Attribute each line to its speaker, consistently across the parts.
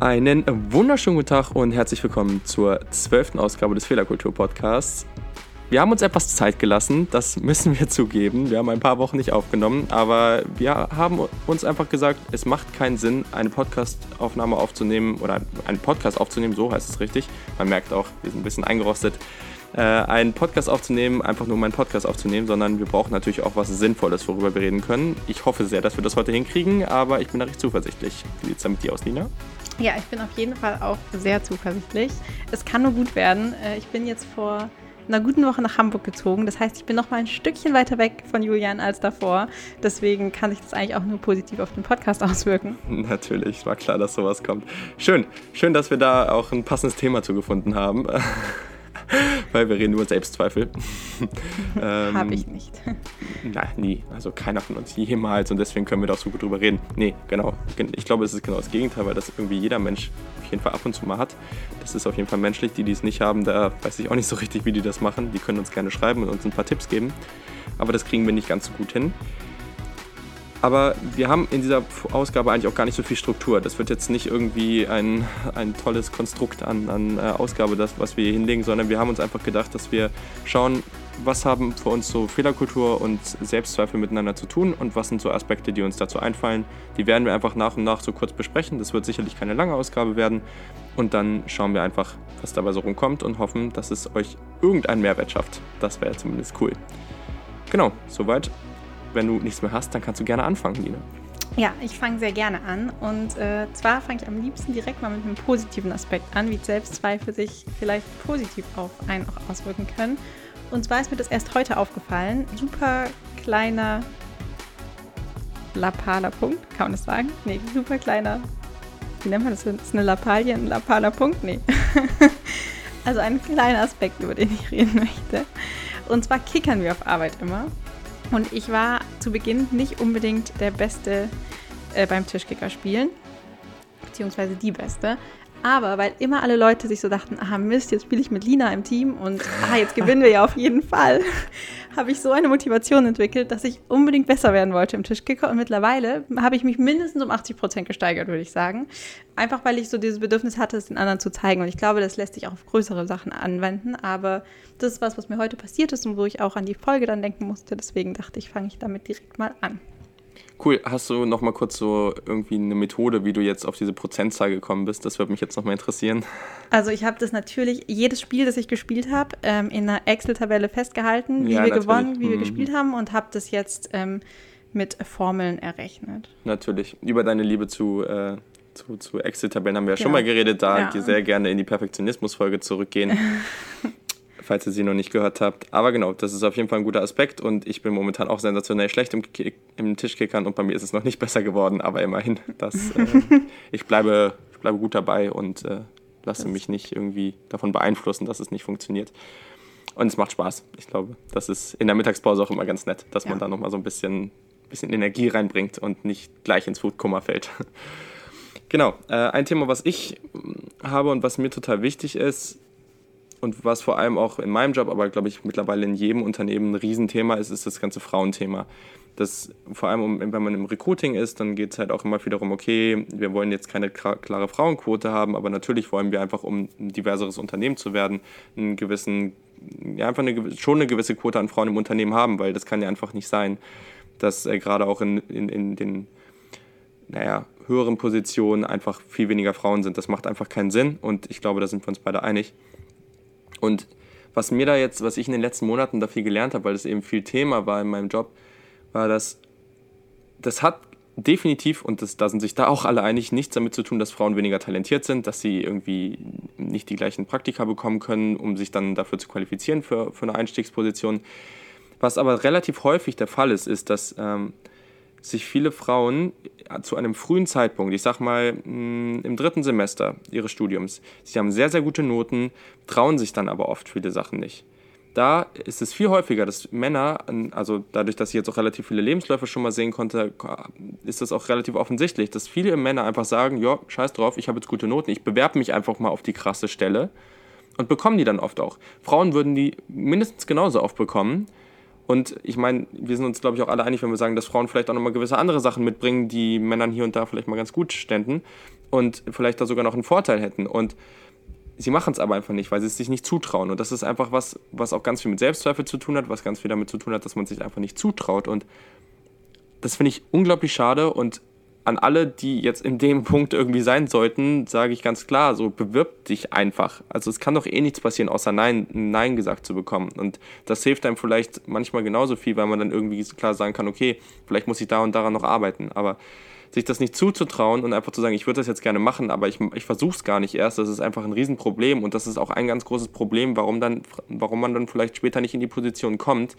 Speaker 1: Einen wunderschönen guten Tag und herzlich willkommen zur zwölften Ausgabe des Fehlerkultur-Podcasts. Wir haben uns etwas Zeit gelassen, das müssen wir zugeben. Wir haben ein paar Wochen nicht aufgenommen, aber wir haben uns einfach gesagt, es macht keinen Sinn, eine Podcast-Aufnahme aufzunehmen oder einen Podcast aufzunehmen, so heißt es richtig. Man merkt auch, wir sind ein bisschen eingerostet. Äh, einen Podcast aufzunehmen, einfach nur meinen Podcast aufzunehmen, sondern wir brauchen natürlich auch was Sinnvolles, worüber wir reden können. Ich hoffe sehr, dass wir das heute hinkriegen, aber ich bin da recht zuversichtlich. Wie sieht es da mit dir aus, Nina?
Speaker 2: Ja, ich bin auf jeden Fall auch sehr zuversichtlich. Es kann nur gut werden. Äh, ich bin jetzt vor einer guten Woche nach Hamburg gezogen. Das heißt, ich bin noch mal ein Stückchen weiter weg von Julian als davor. Deswegen kann sich das eigentlich auch nur positiv auf den Podcast auswirken.
Speaker 1: Natürlich, war klar, dass sowas kommt. Schön, schön, dass wir da auch ein passendes Thema zugefunden haben. Weil wir reden über Selbstzweifel.
Speaker 2: ähm, Habe ich nicht.
Speaker 1: Nein, nie. Also keiner von uns jemals und deswegen können wir da auch so gut drüber reden. Nee, genau. Ich glaube, es ist genau das Gegenteil, weil das irgendwie jeder Mensch auf jeden Fall ab und zu mal hat. Das ist auf jeden Fall menschlich. Die, die es nicht haben, da weiß ich auch nicht so richtig, wie die das machen. Die können uns gerne schreiben und uns ein paar Tipps geben. Aber das kriegen wir nicht ganz so gut hin. Aber wir haben in dieser Ausgabe eigentlich auch gar nicht so viel Struktur. Das wird jetzt nicht irgendwie ein, ein tolles Konstrukt an, an äh, Ausgabe, das, was wir hier hinlegen, sondern wir haben uns einfach gedacht, dass wir schauen, was haben für uns so Fehlerkultur und Selbstzweifel miteinander zu tun und was sind so Aspekte, die uns dazu einfallen. Die werden wir einfach nach und nach so kurz besprechen. Das wird sicherlich keine lange Ausgabe werden. Und dann schauen wir einfach, was dabei so rumkommt und hoffen, dass es euch irgendeinen Mehrwert schafft. Das wäre zumindest cool. Genau, soweit wenn du nichts mehr hast, dann kannst du gerne anfangen, Nina.
Speaker 2: Ja, ich fange sehr gerne an. Und äh, zwar fange ich am liebsten direkt mal mit einem positiven Aspekt an, wie Selbstzweifel sich vielleicht positiv auf einen auch auswirken können. Und zwar ist mir das erst heute aufgefallen. Super kleiner lappaler Punkt, kann man das sagen? Nee, super kleiner. Wie nennt man das? Ist eine Lappalie ein lappaler Punkt? Nee. also ein kleiner Aspekt, über den ich reden möchte. Und zwar kickern wir auf Arbeit immer. Und ich war zu Beginn nicht unbedingt der Beste äh, beim Tischkicker spielen, beziehungsweise die Beste. Aber weil immer alle Leute sich so dachten, aha Mist, jetzt spiele ich mit Lina im Team und ah, jetzt gewinnen wir ja auf jeden Fall, habe ich so eine Motivation entwickelt, dass ich unbedingt besser werden wollte im Tischkicker. Und mittlerweile habe ich mich mindestens um 80 Prozent gesteigert, würde ich sagen. Einfach weil ich so dieses Bedürfnis hatte, es den anderen zu zeigen. Und ich glaube, das lässt sich auch auf größere Sachen anwenden. Aber das ist was, was mir heute passiert ist und wo ich auch an die Folge dann denken musste. Deswegen dachte ich, fange ich damit direkt mal an.
Speaker 1: Cool. Hast du noch mal kurz so irgendwie eine Methode, wie du jetzt auf diese Prozentzahl gekommen bist? Das würde mich jetzt noch mal interessieren.
Speaker 2: Also ich habe das natürlich, jedes Spiel, das ich gespielt habe, ähm, in einer Excel-Tabelle festgehalten, wie ja, wir natürlich. gewonnen, wie mhm. wir gespielt haben und habe das jetzt ähm, mit Formeln errechnet.
Speaker 1: Natürlich. Über deine Liebe zu, äh, zu, zu Excel-Tabellen haben wir ja, ja, schon mal geredet. Da ja. sehr gerne in die Perfektionismus-Folge zurückgehen. falls ihr sie noch nicht gehört habt. Aber genau, das ist auf jeden Fall ein guter Aspekt und ich bin momentan auch sensationell schlecht im, im Tischkickern und bei mir ist es noch nicht besser geworden, aber immerhin, das, äh, ich, bleibe, ich bleibe gut dabei und äh, lasse das. mich nicht irgendwie davon beeinflussen, dass es nicht funktioniert. Und es macht Spaß. Ich glaube, das ist in der Mittagspause auch immer ganz nett, dass ja. man da nochmal so ein bisschen, bisschen Energie reinbringt und nicht gleich ins Foodkummer fällt. Genau, äh, ein Thema, was ich habe und was mir total wichtig ist, und was vor allem auch in meinem Job, aber glaube ich mittlerweile in jedem Unternehmen ein Riesenthema ist, ist das ganze Frauenthema. Das vor allem, wenn man im Recruiting ist, dann geht es halt auch immer wieder darum, okay, wir wollen jetzt keine klare Frauenquote haben, aber natürlich wollen wir einfach, um ein diverseres Unternehmen zu werden, einen gewissen, ja, einfach eine, schon eine gewisse Quote an Frauen im Unternehmen haben, weil das kann ja einfach nicht sein, dass äh, gerade auch in, in, in den, naja, höheren Positionen einfach viel weniger Frauen sind. Das macht einfach keinen Sinn und ich glaube, da sind wir uns beide einig. Und was mir da jetzt, was ich in den letzten Monaten da viel gelernt habe, weil das eben viel Thema war in meinem Job, war, dass das hat definitiv, und das, da sind sich da auch alle einig, nichts damit zu tun, dass Frauen weniger talentiert sind, dass sie irgendwie nicht die gleichen Praktika bekommen können, um sich dann dafür zu qualifizieren für, für eine Einstiegsposition. Was aber relativ häufig der Fall ist, ist, dass ähm, sich viele Frauen zu einem frühen Zeitpunkt, ich sag mal mm, im dritten Semester ihres Studiums, sie haben sehr, sehr gute Noten, trauen sich dann aber oft viele Sachen nicht. da ist es viel häufiger, dass Männer, also dadurch, dass ich jetzt auch relativ viele Lebensläufe schon mal sehen konnte, ist das auch relativ offensichtlich, dass viele Männer einfach sagen, ja, scheiß drauf, ich habe jetzt gute Noten, ich bewerbe mich einfach mal auf die krasse Stelle und bekommen die dann oft auch. Frauen würden die mindestens genauso oft bekommen. Und ich meine, wir sind uns, glaube ich, auch alle einig, wenn wir sagen, dass Frauen vielleicht auch nochmal gewisse andere Sachen mitbringen, die Männern hier und da vielleicht mal ganz gut ständen und vielleicht da sogar noch einen Vorteil hätten. Und sie machen es aber einfach nicht, weil sie es sich nicht zutrauen. Und das ist einfach was, was auch ganz viel mit Selbstzweifel zu tun hat, was ganz viel damit zu tun hat, dass man sich einfach nicht zutraut. Und das finde ich unglaublich schade. Und an alle, die jetzt in dem Punkt irgendwie sein sollten, sage ich ganz klar, so bewirb dich einfach. Also es kann doch eh nichts passieren, außer Nein, Nein gesagt zu bekommen. Und das hilft einem vielleicht manchmal genauso viel, weil man dann irgendwie klar sagen kann, okay, vielleicht muss ich da und daran noch arbeiten. Aber sich das nicht zuzutrauen und einfach zu sagen, ich würde das jetzt gerne machen, aber ich, ich versuche es gar nicht erst, das ist einfach ein Riesenproblem und das ist auch ein ganz großes Problem, warum, dann, warum man dann vielleicht später nicht in die Position kommt.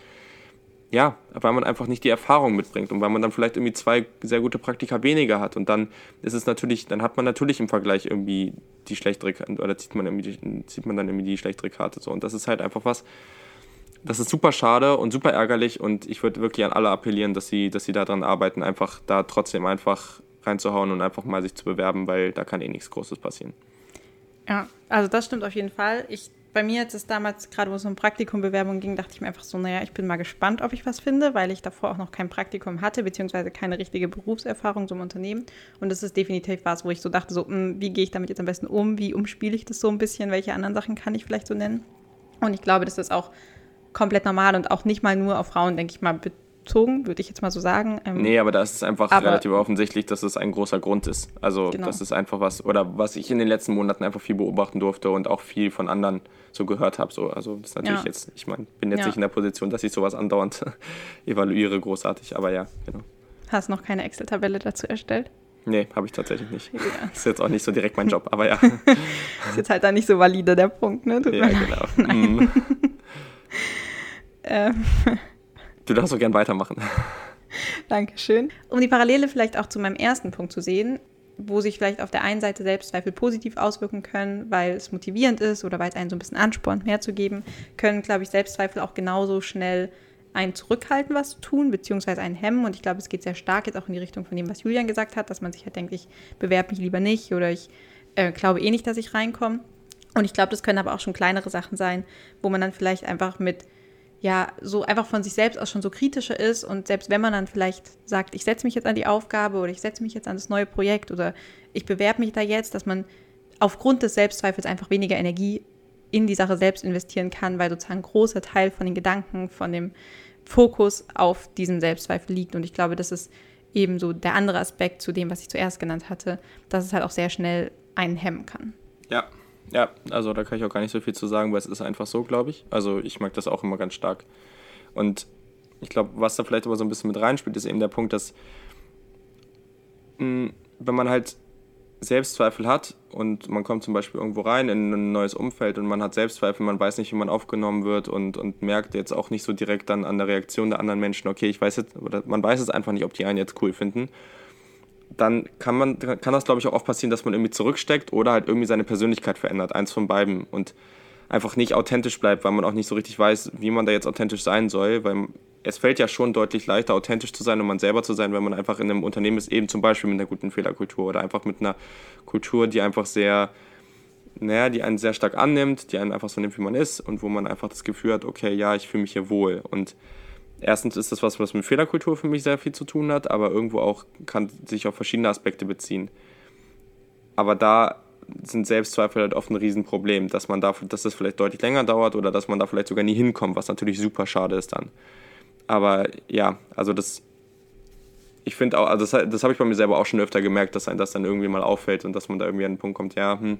Speaker 1: Ja, weil man einfach nicht die Erfahrung mitbringt und weil man dann vielleicht irgendwie zwei sehr gute Praktika weniger hat und dann ist es natürlich, dann hat man natürlich im Vergleich irgendwie die schlechtere oder zieht man irgendwie zieht man dann irgendwie die schlechtere Karte so und das ist halt einfach was, das ist super schade und super ärgerlich und ich würde wirklich an alle appellieren, dass sie, dass sie daran arbeiten, einfach da trotzdem einfach reinzuhauen und einfach mal sich zu bewerben, weil da kann eh nichts Großes passieren.
Speaker 2: Ja, also das stimmt auf jeden Fall. Ich, bei mir jetzt ist damals, gerade wo es um Praktikumbewerbung ging, dachte ich mir einfach so, naja, ich bin mal gespannt, ob ich was finde, weil ich davor auch noch kein Praktikum hatte, beziehungsweise keine richtige Berufserfahrung so im Unternehmen. Und das ist definitiv was, wo ich so dachte, so, mh, hm, wie gehe ich damit jetzt am besten um? Wie umspiele ich das so ein bisschen? Welche anderen Sachen kann ich vielleicht so nennen? Und ich glaube, dass das auch komplett normal und auch nicht mal nur auf Frauen, denke ich mal, bezogen, würde ich jetzt mal so sagen.
Speaker 1: Ähm, nee, aber da ist es einfach aber, relativ offensichtlich, dass es ein großer Grund ist. Also genau. das ist einfach was, oder was ich in den letzten Monaten einfach viel beobachten durfte und auch viel von anderen so gehört habe. So. Also das ist natürlich ja. jetzt, ich meine, bin jetzt ja. nicht in der Position, dass ich sowas andauernd evaluiere, großartig, aber ja, genau.
Speaker 2: Hast noch keine Excel-Tabelle dazu erstellt?
Speaker 1: Nee, habe ich tatsächlich nicht. Ja. Ist jetzt auch nicht so direkt mein Job, aber ja.
Speaker 2: ist jetzt halt da nicht so valide der Punkt, ne? Tut ja, genau. Mm.
Speaker 1: Ähm. Du darfst auch gern weitermachen.
Speaker 2: Dankeschön. Um die Parallele vielleicht auch zu meinem ersten Punkt zu sehen, wo sich vielleicht auf der einen Seite Selbstzweifel positiv auswirken können, weil es motivierend ist oder weil es einen so ein bisschen anspornt, mehr zu geben, können, glaube ich, Selbstzweifel auch genauso schnell einen zurückhalten, was zu tun, beziehungsweise einen hemmen. Und ich glaube, es geht sehr stark jetzt auch in die Richtung von dem, was Julian gesagt hat, dass man sich halt denkt, ich bewerbe mich lieber nicht oder ich äh, glaube eh nicht, dass ich reinkomme. Und ich glaube, das können aber auch schon kleinere Sachen sein, wo man dann vielleicht einfach mit ja so einfach von sich selbst aus schon so kritischer ist und selbst wenn man dann vielleicht sagt, ich setze mich jetzt an die Aufgabe oder ich setze mich jetzt an das neue Projekt oder ich bewerbe mich da jetzt, dass man aufgrund des Selbstzweifels einfach weniger Energie in die Sache selbst investieren kann, weil sozusagen ein großer Teil von den Gedanken, von dem Fokus auf diesen Selbstzweifel liegt. Und ich glaube, das ist eben so der andere Aspekt zu dem, was ich zuerst genannt hatte, dass es halt auch sehr schnell einen hemmen kann.
Speaker 1: Ja, ja, also da kann ich auch gar nicht so viel zu sagen, weil es ist einfach so, glaube ich. Also ich mag das auch immer ganz stark. Und ich glaube, was da vielleicht aber so ein bisschen mit reinspielt, ist eben der Punkt, dass mh, hm, wenn man halt Selbstzweifel hat und man kommt zum Beispiel irgendwo rein in ein neues Umfeld und man hat Selbstzweifel, man weiß nicht, wie man aufgenommen wird und, und merkt jetzt auch nicht so direkt dann an der Reaktion der anderen Menschen, okay, ich weiß jetzt, man weiß es einfach nicht, ob die einen jetzt cool finden dann kann, man, kann das, glaube ich, auch oft passieren, dass man irgendwie zurücksteckt oder halt irgendwie seine Persönlichkeit verändert, eins von beiden. Und einfach nicht authentisch bleibt, weil man auch nicht so richtig weiß, wie man da jetzt authentisch sein soll, weil es fällt ja schon deutlich leichter, authentisch zu sein und man selber zu sein, wenn man einfach in einem Unternehmen ist, eben zum Beispiel mit einer guten Fehlerkultur oder einfach mit einer Kultur, die einfach sehr, naja, die einen sehr stark annimmt, die einen einfach so nimmt, wie man ist und wo man einfach das Gefühl hat, okay, ja, ich fühle mich hier wohl und erstens ist das was, was mit Fehlerkultur für mich sehr viel zu tun hat, aber irgendwo auch kann sich auf verschiedene Aspekte beziehen. Aber da sind Selbstzweifel halt oft ein Riesenproblem, dass man da, dass das vielleicht deutlich länger dauert oder dass man da vielleicht sogar nie hinkommt, was natürlich super schade ist dann. Aber ja, also das, ich finde auch, also das, das habe ich bei mir selber auch schon öfter gemerkt, dass einem das dann irgendwie mal auffällt und dass man da irgendwie an den Punkt kommt, ja, hm,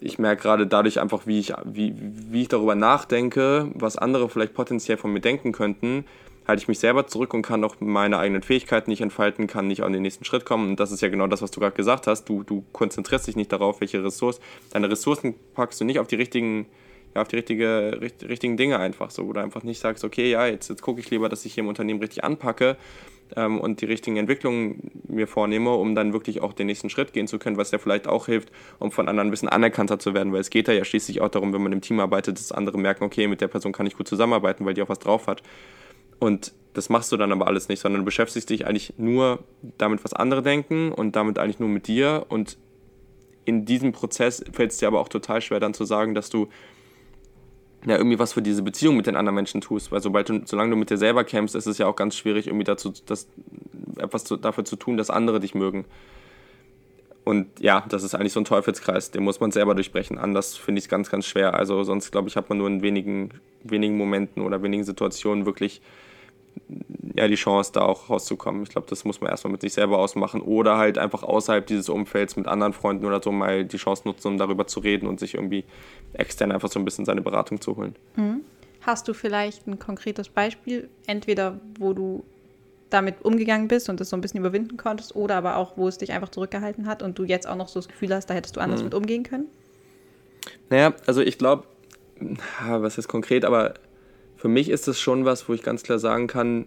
Speaker 1: ich merke gerade dadurch einfach, wie ich, wie, wie ich darüber nachdenke, was andere vielleicht potenziell von mir denken könnten, halte ich mich selber zurück und kann auch meine eigenen Fähigkeiten nicht entfalten, kann nicht an den nächsten Schritt kommen. Und das ist ja genau das, was du gerade gesagt hast. Du, du konzentrierst dich nicht darauf, welche Ressourcen, deine Ressourcen packst du nicht auf die richtigen ja, auf die richtige, richt, richtigen Dinge einfach so, du einfach nicht sagst, okay, ja, jetzt, jetzt gucke ich lieber, dass ich hier im Unternehmen richtig anpacke ähm, und die richtigen Entwicklungen mir vornehme, um dann wirklich auch den nächsten Schritt gehen zu können, was ja vielleicht auch hilft, um von anderen ein bisschen anerkannter zu werden, weil es geht ja schließlich auch darum, wenn man im Team arbeitet, dass andere merken, okay, mit der Person kann ich gut zusammenarbeiten, weil die auch was drauf hat. Und das machst du dann aber alles nicht, sondern du beschäftigst dich eigentlich nur damit, was andere denken und damit eigentlich nur mit dir. Und in diesem Prozess fällt es dir aber auch total schwer, dann zu sagen, dass du ja, irgendwie was für diese Beziehung mit den anderen Menschen tust. Weil sobald du, solange du mit dir selber kämpfst, ist es ja auch ganz schwierig, irgendwie dazu, das, etwas zu, dafür zu tun, dass andere dich mögen. Und ja, das ist eigentlich so ein Teufelskreis, den muss man selber durchbrechen. Anders finde ich es ganz, ganz schwer. Also sonst, glaube ich, hat man nur in wenigen, wenigen Momenten oder wenigen Situationen wirklich ja, die Chance, da auch rauszukommen. Ich glaube, das muss man erstmal mit sich selber ausmachen oder halt einfach außerhalb dieses Umfelds mit anderen Freunden oder so mal die Chance nutzen, um darüber zu reden und sich irgendwie extern einfach so ein bisschen seine Beratung zu holen.
Speaker 2: Mhm. Hast du vielleicht ein konkretes Beispiel, entweder wo du damit umgegangen bist und das so ein bisschen überwinden konntest oder aber auch, wo es dich einfach zurückgehalten hat und du jetzt auch noch so das Gefühl hast, da hättest du anders mhm. mit umgehen können?
Speaker 1: Naja, also ich glaube, was ist konkret, aber für mich ist das schon was, wo ich ganz klar sagen kann,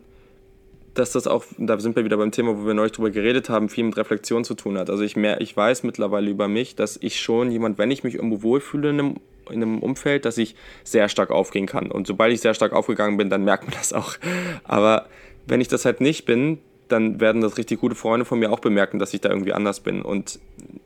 Speaker 1: dass das auch, da sind wir wieder beim Thema, wo wir neulich drüber geredet haben, viel mit Reflexion zu tun hat. Also ich, mehr, ich weiß mittlerweile über mich, dass ich schon jemand, wenn ich mich irgendwo wohlfühle in einem, in einem Umfeld, dass ich sehr stark aufgehen kann. Und sobald ich sehr stark aufgegangen bin, dann merkt man das auch. Aber wenn ich das halt nicht bin, dann werden das richtig gute Freunde von mir auch bemerken, dass ich da irgendwie anders bin. Und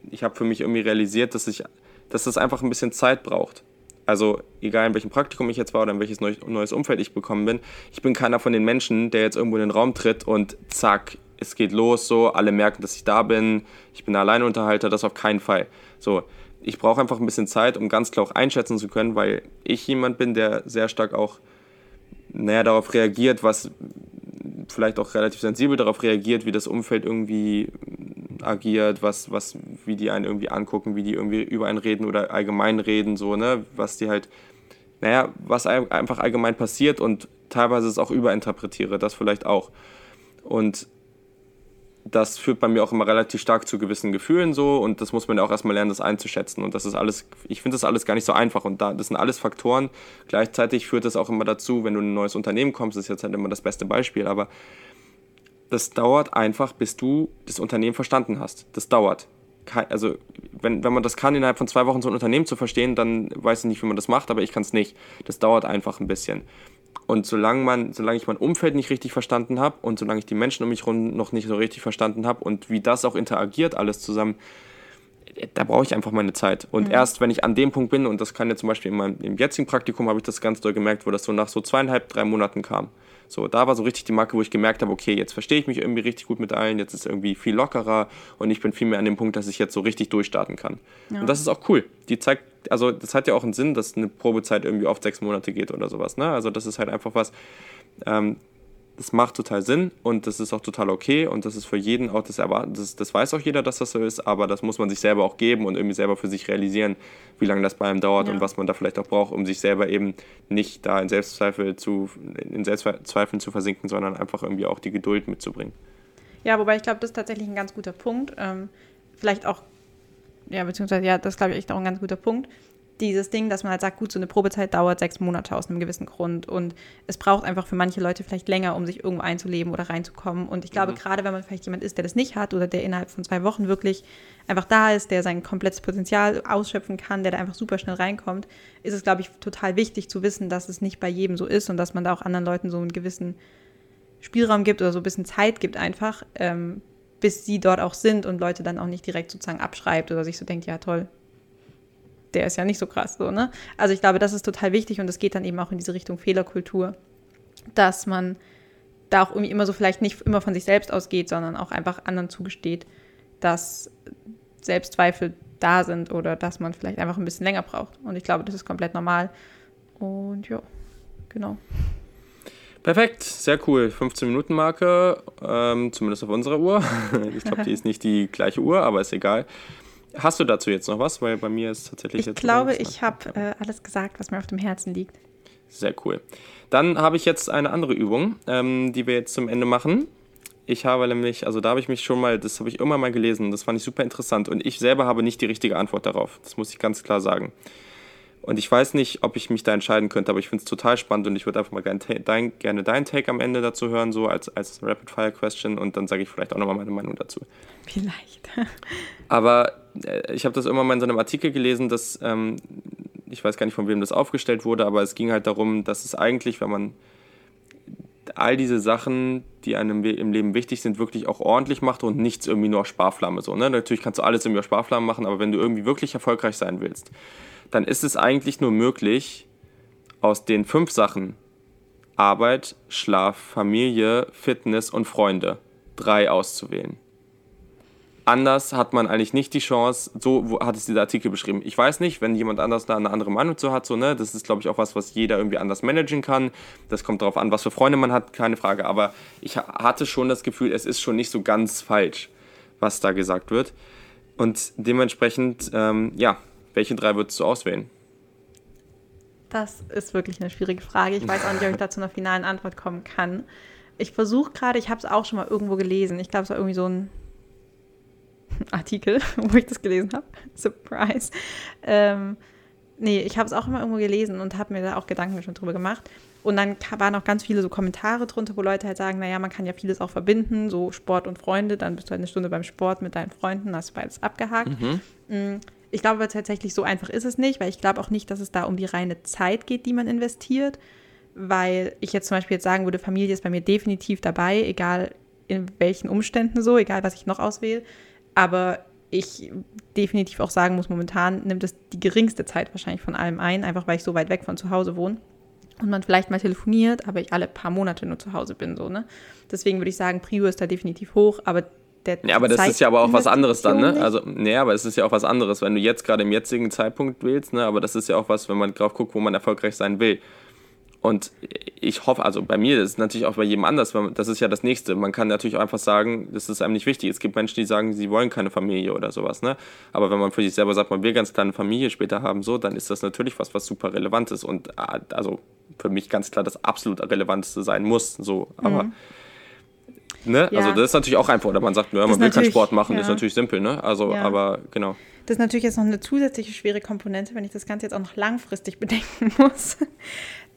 Speaker 1: ich habe für mich irgendwie realisiert, dass ich, dass das einfach ein bisschen Zeit braucht. Also egal in welchem Praktikum ich jetzt war oder in welches neues Umfeld ich bekommen bin, ich bin keiner von den Menschen, der jetzt irgendwo in den Raum tritt und zack, es geht los, so, alle merken, dass ich da bin, ich bin Alleinunterhalter, das auf keinen Fall. So, ich brauche einfach ein bisschen Zeit, um ganz klar auch einschätzen zu können, weil ich jemand bin, der sehr stark auch, naja, darauf reagiert, was vielleicht auch relativ sensibel darauf reagiert, wie das Umfeld irgendwie agiert, was, was, wie die einen irgendwie angucken, wie die irgendwie über einen reden oder allgemein reden, so, ne, was die halt, naja, was einfach allgemein passiert und teilweise es auch überinterpretiere, das vielleicht auch. Und das führt bei mir auch immer relativ stark zu gewissen Gefühlen so und das muss man ja auch erstmal lernen, das einzuschätzen. Und das ist alles, ich finde das alles gar nicht so einfach und da, das sind alles Faktoren. Gleichzeitig führt das auch immer dazu, wenn du in ein neues Unternehmen kommst, das ist jetzt halt immer das beste Beispiel, aber das dauert einfach, bis du das Unternehmen verstanden hast. Das dauert. Also, wenn, wenn man das kann, innerhalb von zwei Wochen so ein Unternehmen zu verstehen, dann weiß ich nicht, wie man das macht, aber ich kann es nicht. Das dauert einfach ein bisschen. Und solange, man, solange ich mein Umfeld nicht richtig verstanden habe und solange ich die Menschen um mich herum noch nicht so richtig verstanden habe und wie das auch interagiert alles zusammen, da brauche ich einfach meine Zeit. Und mhm. erst wenn ich an dem Punkt bin, und das kann ja zum Beispiel in meinem im jetzigen Praktikum, habe ich das ganz doll gemerkt, wo das so nach so zweieinhalb, drei Monaten kam. So, da war so richtig die Marke, wo ich gemerkt habe, okay, jetzt verstehe ich mich irgendwie richtig gut mit allen, jetzt ist es irgendwie viel lockerer und ich bin viel mehr an dem Punkt, dass ich jetzt so richtig durchstarten kann. Ja. Und das ist auch cool. Die zeigt, also das hat ja auch einen Sinn, dass eine Probezeit irgendwie oft sechs Monate geht oder sowas. Ne? Also das ist halt einfach was, ähm, das macht total Sinn und das ist auch total okay und das ist für jeden auch das erwarten, das, das weiß auch jeder, dass das so ist, aber das muss man sich selber auch geben und irgendwie selber für sich realisieren, wie lange das bei einem dauert ja. und was man da vielleicht auch braucht, um sich selber eben nicht da in Selbstzweifel zu, in Selbstzweifeln zu versinken, sondern einfach irgendwie auch die Geduld mitzubringen.
Speaker 2: Ja, wobei ich glaube, das ist tatsächlich ein ganz guter Punkt. Ähm, vielleicht auch, ja, beziehungsweise, ja, das glaube ich echt auch ein ganz guter Punkt dieses Ding, dass man halt sagt, gut, so eine Probezeit dauert sechs Monate aus einem gewissen Grund und es braucht einfach für manche Leute vielleicht länger, um sich irgendwo einzuleben oder reinzukommen. Und ich glaube, mhm. gerade wenn man vielleicht jemand ist, der das nicht hat oder der innerhalb von zwei Wochen wirklich einfach da ist, der sein komplettes Potenzial ausschöpfen kann, der da einfach super schnell reinkommt, ist es, glaube ich, total wichtig zu wissen, dass es nicht bei jedem so ist und dass man da auch anderen Leuten so einen gewissen Spielraum gibt oder so ein bisschen Zeit gibt einfach, ähm, bis sie dort auch sind und Leute dann auch nicht direkt sozusagen abschreibt oder sich so denkt, ja toll, der ist ja nicht so krass so, ne? Also ich glaube, das ist total wichtig und es geht dann eben auch in diese Richtung Fehlerkultur, dass man da auch irgendwie immer so vielleicht nicht immer von sich selbst ausgeht, sondern auch einfach anderen zugesteht, dass Selbstzweifel da sind oder dass man vielleicht einfach ein bisschen länger braucht. Und ich glaube, das ist komplett normal. Und ja, genau.
Speaker 1: Perfekt, sehr cool. 15-Minuten-Marke, ähm, zumindest auf unserer Uhr. ich glaube, die ist nicht die gleiche Uhr, aber ist egal. Hast du dazu jetzt noch was? Weil bei mir ist tatsächlich
Speaker 2: ich
Speaker 1: jetzt.
Speaker 2: Ich glaube, ich habe äh, alles gesagt, was mir auf dem Herzen liegt.
Speaker 1: Sehr cool. Dann habe ich jetzt eine andere Übung, ähm, die wir jetzt zum Ende machen. Ich habe nämlich, also da habe ich mich schon mal, das habe ich immer mal gelesen, das fand ich super interessant und ich selber habe nicht die richtige Antwort darauf. Das muss ich ganz klar sagen. Und ich weiß nicht, ob ich mich da entscheiden könnte, aber ich finde es total spannend und ich würde einfach mal gerne, dein, gerne deinen Take am Ende dazu hören, so als, als Rapid-Fire-Question und dann sage ich vielleicht auch nochmal meine Meinung dazu.
Speaker 2: Vielleicht.
Speaker 1: aber äh, ich habe das immer mal in so einem Artikel gelesen, dass, ähm, ich weiß gar nicht, von wem das aufgestellt wurde, aber es ging halt darum, dass es eigentlich, wenn man all diese Sachen, die einem im Leben wichtig sind, wirklich auch ordentlich macht und nichts irgendwie nur auf Sparflamme. So, ne? Natürlich kannst du alles irgendwie auf Sparflamme machen, aber wenn du irgendwie wirklich erfolgreich sein willst, dann ist es eigentlich nur möglich, aus den fünf Sachen Arbeit, Schlaf, Familie, Fitness und Freunde drei auszuwählen. Anders hat man eigentlich nicht die Chance, so hat es dieser Artikel beschrieben. Ich weiß nicht, wenn jemand anders da eine andere Meinung zu hat, so, ne, das ist, glaube ich, auch was, was jeder irgendwie anders managen kann. Das kommt darauf an, was für Freunde man hat, keine Frage. Aber ich hatte schon das Gefühl, es ist schon nicht so ganz falsch, was da gesagt wird. Und dementsprechend, ähm, ja, welche drei würdest du auswählen?
Speaker 2: Das ist wirklich eine schwierige Frage. Ich weiß auch nicht, ob ich da zu einer finalen Antwort kommen kann. Ich versuche gerade, ich habe es auch schon mal irgendwo gelesen. Ich glaube, es war irgendwie so ein Artikel, wo ich das gelesen habe. Surprise. Ähm, nee, ich habe es auch immer irgendwo gelesen und habe mir da auch Gedanken schon drüber gemacht. Und dann waren auch ganz viele so Kommentare drunter, wo Leute halt sagen, naja, man kann ja vieles auch verbinden, so Sport und Freunde, dann bist du halt eine Stunde beim Sport mit deinen Freunden, hast beides abgehakt. Mhm. Ich glaube aber tatsächlich, so einfach ist es nicht, weil ich glaube auch nicht, dass es da um die reine Zeit geht, die man investiert. Weil ich jetzt zum Beispiel jetzt sagen würde, Familie ist bei mir definitiv dabei, egal in welchen Umständen so, egal was ich noch auswähle. Aber ich definitiv auch sagen muss, momentan nimmt es die geringste Zeit wahrscheinlich von allem ein, einfach weil ich so weit weg von zu Hause wohne und man vielleicht mal telefoniert, aber ich alle paar Monate nur zu Hause bin. So, ne? Deswegen würde ich sagen, Prio ist da definitiv hoch, aber
Speaker 1: der Ja, aber das Zeit ist ja aber auch was anderes dann, ne? Also, nee, aber es ist ja auch was anderes, wenn du jetzt gerade im jetzigen Zeitpunkt wählst, ne? Aber das ist ja auch was, wenn man drauf guckt, wo man erfolgreich sein will. Und ich hoffe, also bei mir, das ist natürlich auch bei jedem anders, das ist ja das Nächste. Man kann natürlich auch einfach sagen, das ist einem nicht wichtig. Es gibt Menschen, die sagen, sie wollen keine Familie oder sowas, ne? Aber wenn man für sich selber sagt, man will ganz klar eine Familie später haben, so, dann ist das natürlich was, was super relevant ist und äh, also für mich ganz klar das absolut Relevanteste sein muss, so. Aber mhm. Ne? Ja. Also das ist natürlich auch einfach, oder man sagt, ja, man will keinen Sport machen, ja. ist natürlich simpel, ne? Also, ja. aber genau.
Speaker 2: Das ist natürlich jetzt noch eine zusätzliche schwere Komponente, wenn ich das Ganze jetzt auch noch langfristig bedenken muss.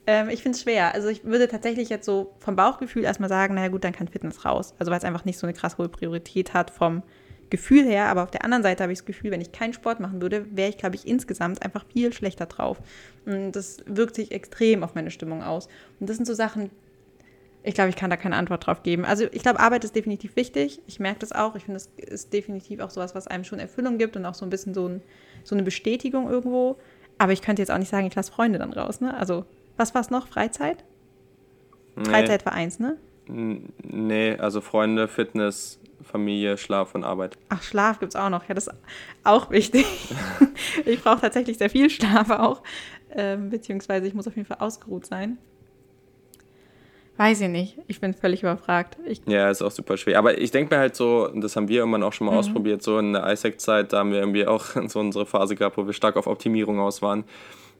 Speaker 2: ähm, ich finde es schwer. Also ich würde tatsächlich jetzt so vom Bauchgefühl erstmal sagen, naja gut, dann kann Fitness raus. Also weil es einfach nicht so eine krass hohe Priorität hat vom Gefühl her. Aber auf der anderen Seite habe ich das Gefühl, wenn ich keinen Sport machen würde, wäre ich, glaube ich, insgesamt einfach viel schlechter drauf. Und das wirkt sich extrem auf meine Stimmung aus. Und das sind so Sachen, ich glaube, ich kann da keine Antwort drauf geben. Also ich glaube, Arbeit ist definitiv wichtig. Ich merke das auch. Ich finde, es ist definitiv auch sowas, was einem schon Erfüllung gibt und auch so ein bisschen so, ein, so eine Bestätigung irgendwo. Aber ich könnte jetzt auch nicht sagen, ich lasse Freunde dann raus. Ne? Also was war es noch? Freizeit? Nee. Freizeit war eins, ne?
Speaker 1: Nee, also Freunde, Fitness, Familie, Schlaf und Arbeit.
Speaker 2: Ach, Schlaf gibt es auch noch. Ja, das ist auch wichtig. ich brauche tatsächlich sehr viel Schlaf auch. Ähm, beziehungsweise ich muss auf jeden Fall ausgeruht sein. Weiß ich nicht. Ich bin völlig überfragt. Ich
Speaker 1: ja, ist auch super schwer. Aber ich denke mir halt so, und das haben wir immer auch schon mal mhm. ausprobiert, so in der ISEC-Zeit, da haben wir irgendwie auch so unsere Phase gehabt, wo wir stark auf Optimierung aus waren.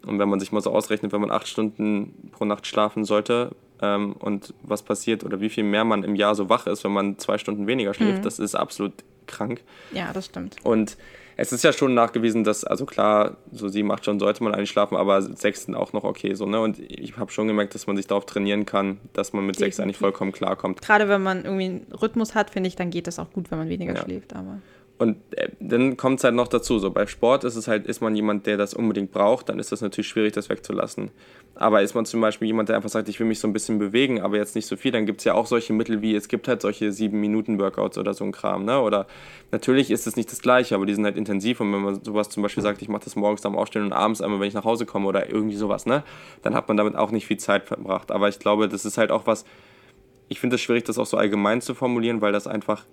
Speaker 1: Und wenn man sich mal so ausrechnet, wenn man acht Stunden pro Nacht schlafen sollte ähm, und was passiert oder wie viel mehr man im Jahr so wach ist, wenn man zwei Stunden weniger schläft, mhm. das ist absolut krank.
Speaker 2: Ja, das stimmt.
Speaker 1: Und es ist ja schon nachgewiesen, dass, also klar, so sieben, acht Stunden sollte man eigentlich schlafen, aber sechs sind auch noch okay. So, ne? Und ich habe schon gemerkt, dass man sich darauf trainieren kann, dass man mit Definitiv. sechs eigentlich vollkommen klarkommt.
Speaker 2: Gerade wenn man irgendwie einen Rhythmus hat, finde ich, dann geht das auch gut, wenn man weniger ja. schläft. Aber
Speaker 1: und äh, dann kommt es halt noch dazu, so bei Sport ist es halt, ist man jemand, der das unbedingt braucht, dann ist das natürlich schwierig, das wegzulassen. Aber ist man zum Beispiel jemand, der einfach sagt, ich will mich so ein bisschen bewegen, aber jetzt nicht so viel, dann gibt es ja auch solche Mittel wie, es gibt halt solche sieben Minuten Workouts oder so ein Kram, ne? Oder natürlich ist es nicht das Gleiche, aber die sind halt intensiv und wenn man sowas zum Beispiel sagt, ich mache das morgens am Aufstehen und abends einmal, wenn ich nach Hause komme oder irgendwie sowas, ne? Dann hat man damit auch nicht viel Zeit verbracht. Aber ich glaube, das ist halt auch was, ich finde es schwierig, das auch so allgemein zu formulieren, weil das einfach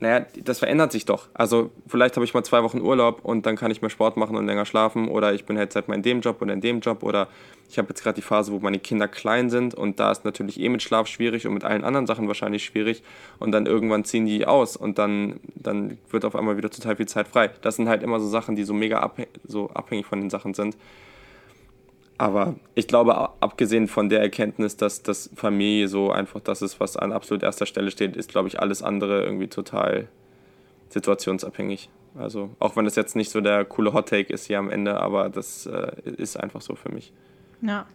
Speaker 1: naja, das verändert sich doch. Also vielleicht habe ich mal zwei Wochen Urlaub und dann kann ich mehr Sport machen und länger schlafen oder ich bin halt seit mal in dem Job oder in dem Job oder ich habe jetzt gerade die Phase, wo meine Kinder klein sind und da ist natürlich eh mit Schlaf schwierig und mit allen anderen Sachen wahrscheinlich schwierig und dann irgendwann ziehen die aus und dann, dann wird auf einmal wieder total viel Zeit frei. Das sind halt immer so Sachen, die so mega abhäng so abhängig von den Sachen sind. Aber ich glaube, abgesehen von der Erkenntnis, dass das Familie so einfach das ist, was an absolut erster Stelle steht, ist, glaube ich, alles andere irgendwie total situationsabhängig. Also auch wenn es jetzt nicht so der coole Hot Take ist hier am Ende, aber das äh, ist einfach so für mich.
Speaker 2: Ja.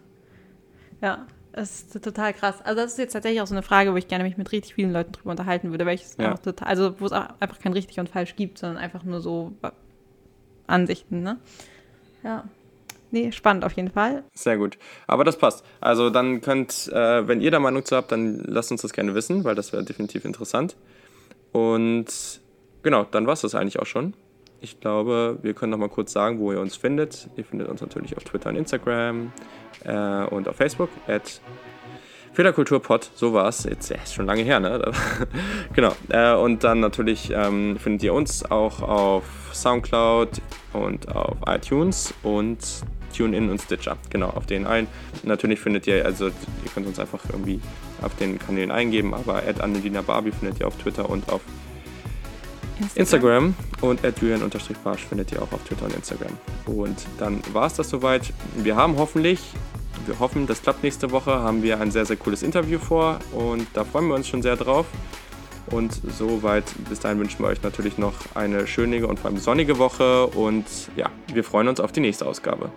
Speaker 2: Ja, es ist total krass. Also das ist jetzt tatsächlich auch so eine Frage, wo ich gerne mich mit richtig vielen Leuten drüber unterhalten würde, welches ja. einfach total, also wo es auch einfach kein richtig und falsch gibt, sondern einfach nur so Ansichten, ne? Ja. Nee, spannend auf jeden Fall.
Speaker 1: Sehr gut. Aber das passt. Also dann könnt, äh, wenn ihr da Meinung zu habt, dann lasst uns das gerne wissen, weil das wäre definitiv interessant. Und genau, dann war es das eigentlich auch schon. Ich glaube, wir können noch mal kurz sagen, wo ihr uns findet. Ihr findet uns natürlich auf Twitter und Instagram äh, und auf Facebook at Fehlerkulturpod, so war es. Jetzt ja, ist schon lange her, ne? genau. Äh, und dann natürlich ähm, findet ihr uns auch auf Soundcloud und auf iTunes und TuneIn und Stitcher. Genau, auf den allen. Natürlich findet ihr, also ihr könnt uns einfach irgendwie auf den Kanälen eingeben, aber Annelina Barbie findet ihr auf Twitter und auf Instagram, Instagram und at Julian-Barsch findet ihr auch auf Twitter und Instagram. Und dann war es das soweit. Wir haben hoffentlich, wir hoffen, das klappt nächste Woche, haben wir ein sehr, sehr cooles Interview vor und da freuen wir uns schon sehr drauf. Und soweit, bis dahin wünschen wir euch natürlich noch eine schöne und vor allem sonnige Woche und ja, wir freuen uns auf die nächste Ausgabe.